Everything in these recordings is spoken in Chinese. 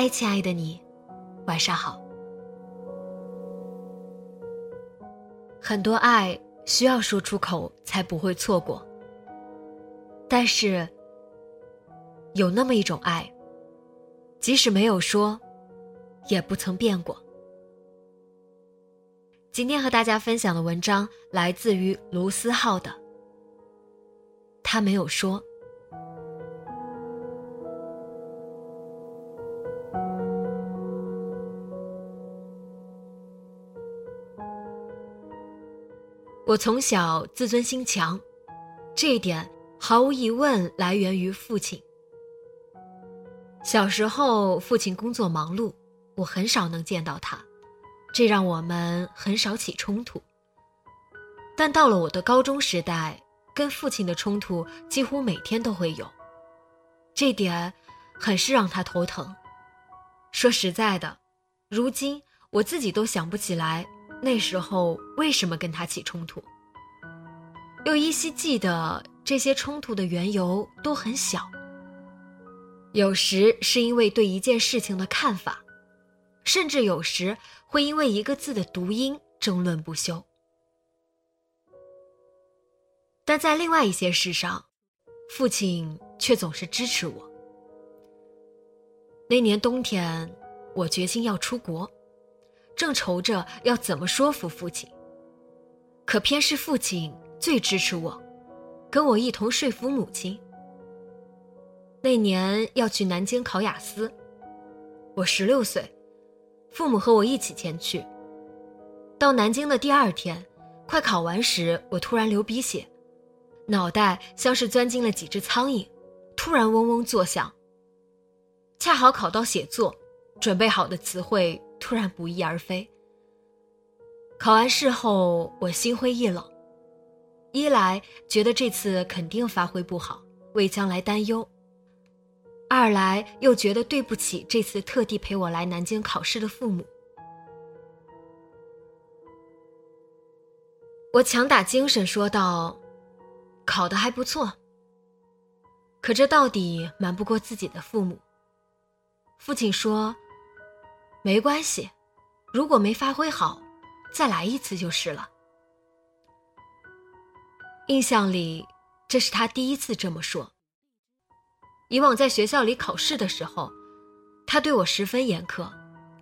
嗨，亲爱的你，晚上好。很多爱需要说出口才不会错过，但是有那么一种爱，即使没有说，也不曾变过。今天和大家分享的文章来自于卢思浩的，他没有说。我从小自尊心强，这一点毫无疑问来源于父亲。小时候，父亲工作忙碌，我很少能见到他，这让我们很少起冲突。但到了我的高中时代，跟父亲的冲突几乎每天都会有，这点很是让他头疼。说实在的，如今我自己都想不起来。那时候为什么跟他起冲突？又依稀记得这些冲突的缘由都很小。有时是因为对一件事情的看法，甚至有时会因为一个字的读音争论不休。但在另外一些事上，父亲却总是支持我。那年冬天，我决心要出国。正愁着要怎么说服父亲，可偏是父亲最支持我，跟我一同说服母亲。那年要去南京考雅思，我十六岁，父母和我一起前去。到南京的第二天，快考完时，我突然流鼻血，脑袋像是钻进了几只苍蝇，突然嗡嗡作响。恰好考到写作，准备好的词汇。突然不翼而飞。考完试后，我心灰意冷，一来觉得这次肯定发挥不好，为将来担忧；二来又觉得对不起这次特地陪我来南京考试的父母。我强打精神说道：“考得还不错。”可这到底瞒不过自己的父母。父亲说。没关系，如果没发挥好，再来一次就是了。印象里，这是他第一次这么说。以往在学校里考试的时候，他对我十分严苛，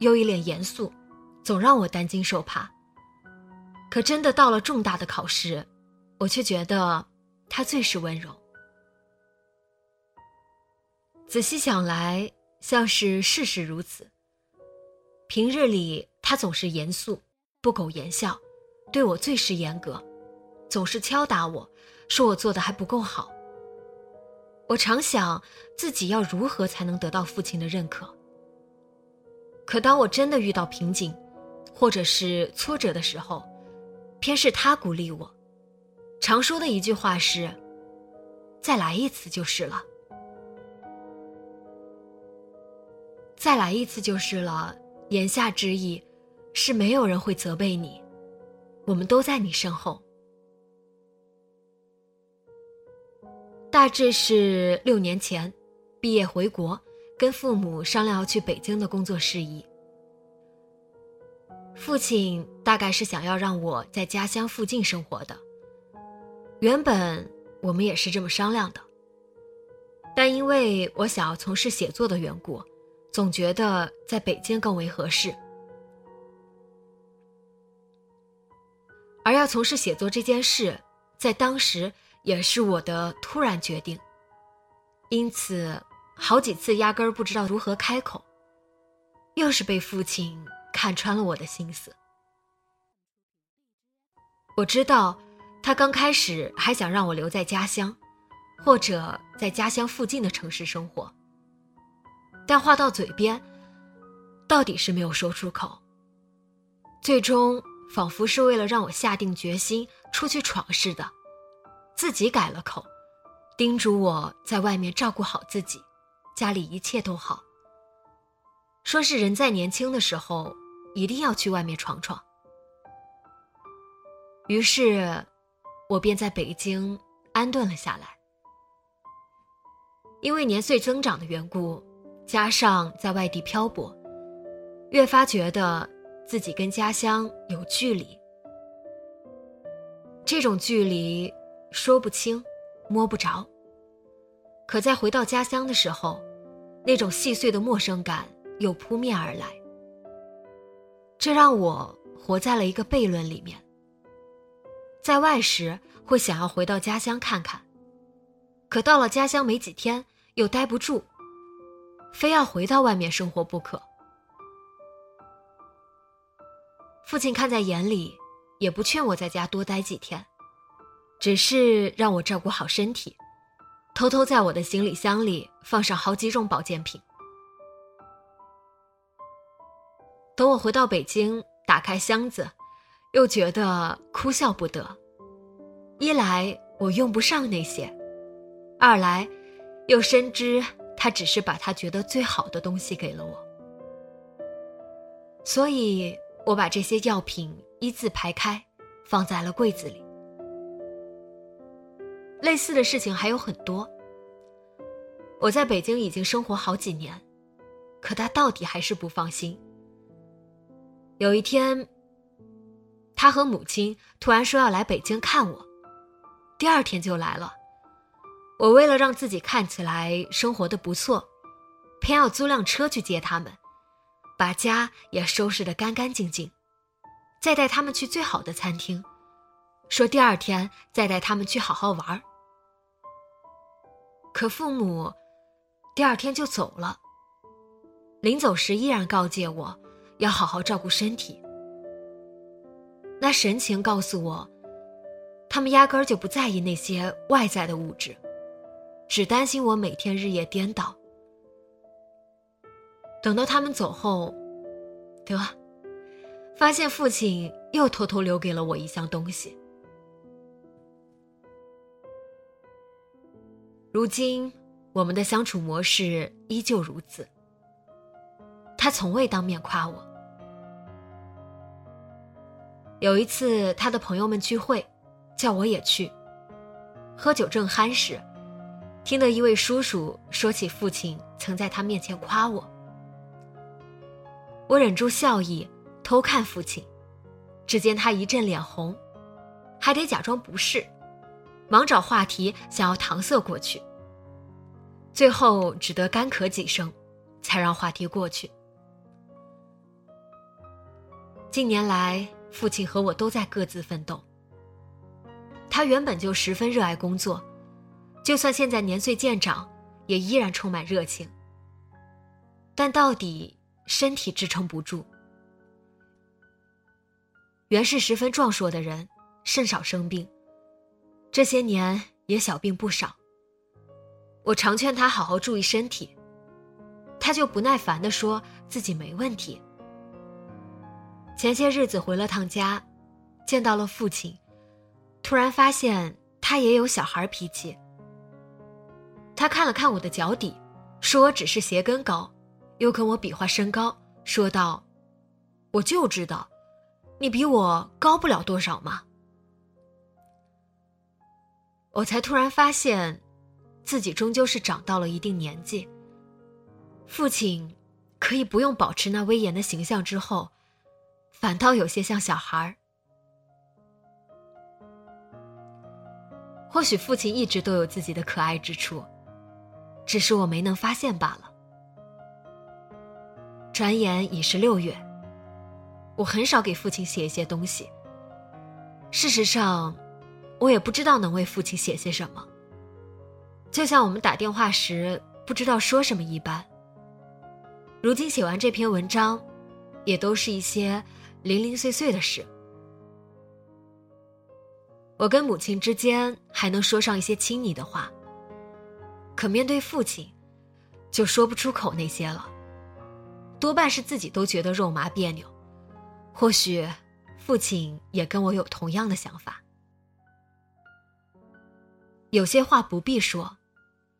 又一脸严肃，总让我担惊受怕。可真的到了重大的考试，我却觉得他最是温柔。仔细想来，像是事事如此。平日里，他总是严肃，不苟言笑，对我最是严格，总是敲打我，说我做的还不够好。我常想自己要如何才能得到父亲的认可。可当我真的遇到瓶颈，或者是挫折的时候，偏是他鼓励我。常说的一句话是：“再来一次就是了。”再来一次就是了。言下之意，是没有人会责备你，我们都在你身后。大致是六年前，毕业回国，跟父母商量要去北京的工作事宜。父亲大概是想要让我在家乡附近生活的。原本我们也是这么商量的，但因为我想要从事写作的缘故，总觉得在北京更为合适。而要从事写作这件事，在当时也是我的突然决定，因此好几次压根儿不知道如何开口，又是被父亲看穿了我的心思。我知道，他刚开始还想让我留在家乡。或者在家乡附近的城市生活，但话到嘴边，到底是没有说出口。最终，仿佛是为了让我下定决心出去闯似的，自己改了口，叮嘱我在外面照顾好自己，家里一切都好。说是人在年轻的时候，一定要去外面闯闯。于是，我便在北京安顿了下来。因为年岁增长的缘故，加上在外地漂泊，越发觉得自己跟家乡有距离。这种距离说不清，摸不着。可在回到家乡的时候，那种细碎的陌生感又扑面而来。这让我活在了一个悖论里面。在外时会想要回到家乡看看，可到了家乡没几天。又待不住，非要回到外面生活不可。父亲看在眼里，也不劝我在家多待几天，只是让我照顾好身体，偷偷在我的行李箱里放上好几种保健品。等我回到北京，打开箱子，又觉得哭笑不得。一来我用不上那些，二来。又深知他只是把他觉得最好的东西给了我，所以我把这些药品一字排开，放在了柜子里。类似的事情还有很多。我在北京已经生活好几年，可他到底还是不放心。有一天，他和母亲突然说要来北京看我，第二天就来了。我为了让自己看起来生活的不错，偏要租辆车去接他们，把家也收拾得干干净净，再带他们去最好的餐厅，说第二天再带他们去好好玩。可父母第二天就走了，临走时依然告诫我要好好照顾身体。那神情告诉我，他们压根儿就不在意那些外在的物质。只担心我每天日夜颠倒。等到他们走后，得发现父亲又偷偷留给了我一项东西。如今我们的相处模式依旧如此。他从未当面夸我。有一次，他的朋友们聚会，叫我也去。喝酒正酣时。听得一位叔叔说起父亲曾在他面前夸我，我忍住笑意偷看父亲，只见他一阵脸红，还得假装不是，忙找话题想要搪塞过去，最后只得干咳几声，才让话题过去。近年来，父亲和我都在各自奋斗。他原本就十分热爱工作。就算现在年岁渐长，也依然充满热情。但到底身体支撑不住。原是十分壮硕的人，甚少生病，这些年也小病不少。我常劝他好好注意身体，他就不耐烦地说自己没问题。前些日子回了趟家，见到了父亲，突然发现他也有小孩脾气。他看了看我的脚底，说我只是鞋跟高，又跟我比划身高，说道：“我就知道，你比我高不了多少嘛。”我才突然发现，自己终究是长到了一定年纪。父亲可以不用保持那威严的形象，之后，反倒有些像小孩儿。或许父亲一直都有自己的可爱之处。只是我没能发现罢了。转眼已是六月，我很少给父亲写一些东西。事实上，我也不知道能为父亲写些什么，就像我们打电话时不知道说什么一般。如今写完这篇文章，也都是一些零零碎碎的事。我跟母亲之间还能说上一些亲昵的话，可面对父亲，就说不出口那些了。多半是自己都觉得肉麻别扭，或许父亲也跟我有同样的想法。有些话不必说，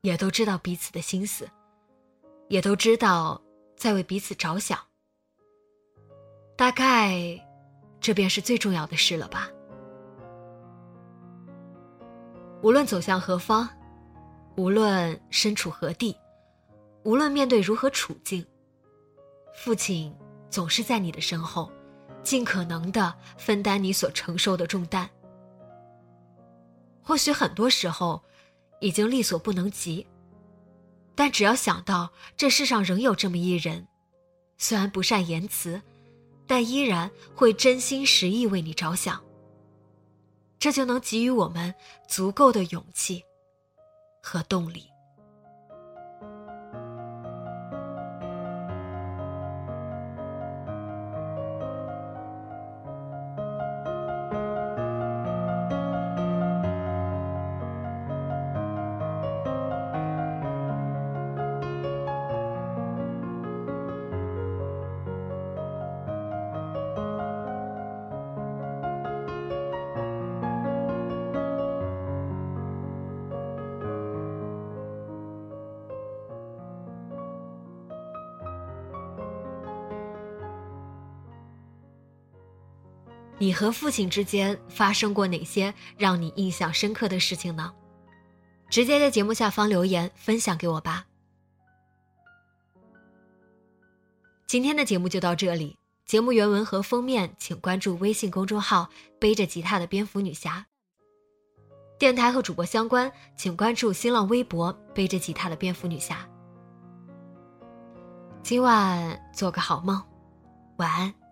也都知道彼此的心思，也都知道在为彼此着想。大概，这便是最重要的事了吧。无论走向何方，无论身处何地，无论面对如何处境。父亲总是在你的身后，尽可能的分担你所承受的重担。或许很多时候已经力所不能及，但只要想到这世上仍有这么一人，虽然不善言辞，但依然会真心实意为你着想，这就能给予我们足够的勇气和动力。你和父亲之间发生过哪些让你印象深刻的事情呢？直接在节目下方留言分享给我吧。今天的节目就到这里，节目原文和封面请关注微信公众号“背着吉他的蝙蝠女侠”。电台和主播相关，请关注新浪微博“背着吉他的蝙蝠女侠”。今晚做个好梦，晚安。